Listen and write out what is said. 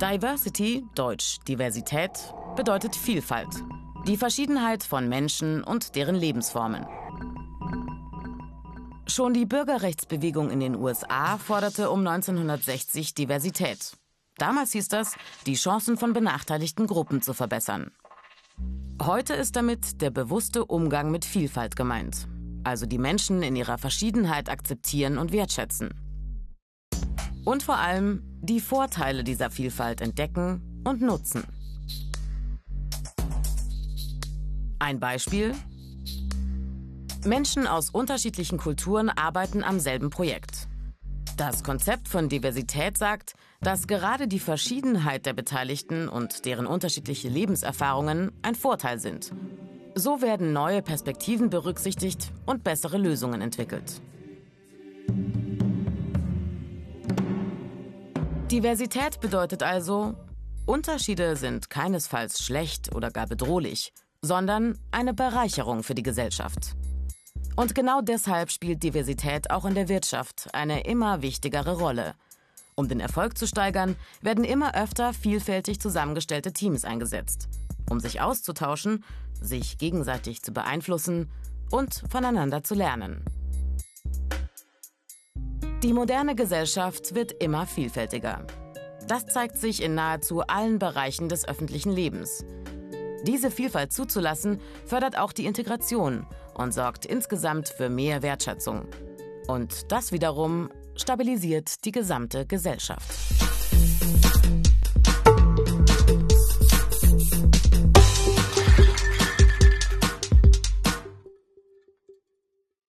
Diversity, Deutsch Diversität, bedeutet Vielfalt. Die Verschiedenheit von Menschen und deren Lebensformen. Schon die Bürgerrechtsbewegung in den USA forderte um 1960 Diversität. Damals hieß das, die Chancen von benachteiligten Gruppen zu verbessern. Heute ist damit der bewusste Umgang mit Vielfalt gemeint, also die Menschen in ihrer Verschiedenheit akzeptieren und wertschätzen. Und vor allem die Vorteile dieser Vielfalt entdecken und nutzen. Ein Beispiel. Menschen aus unterschiedlichen Kulturen arbeiten am selben Projekt. Das Konzept von Diversität sagt, dass gerade die Verschiedenheit der Beteiligten und deren unterschiedliche Lebenserfahrungen ein Vorteil sind. So werden neue Perspektiven berücksichtigt und bessere Lösungen entwickelt. Diversität bedeutet also, Unterschiede sind keinesfalls schlecht oder gar bedrohlich, sondern eine Bereicherung für die Gesellschaft. Und genau deshalb spielt Diversität auch in der Wirtschaft eine immer wichtigere Rolle. Um den Erfolg zu steigern, werden immer öfter vielfältig zusammengestellte Teams eingesetzt, um sich auszutauschen, sich gegenseitig zu beeinflussen und voneinander zu lernen. Die moderne Gesellschaft wird immer vielfältiger. Das zeigt sich in nahezu allen Bereichen des öffentlichen Lebens. Diese Vielfalt zuzulassen, fördert auch die Integration und sorgt insgesamt für mehr Wertschätzung. Und das wiederum stabilisiert die gesamte Gesellschaft.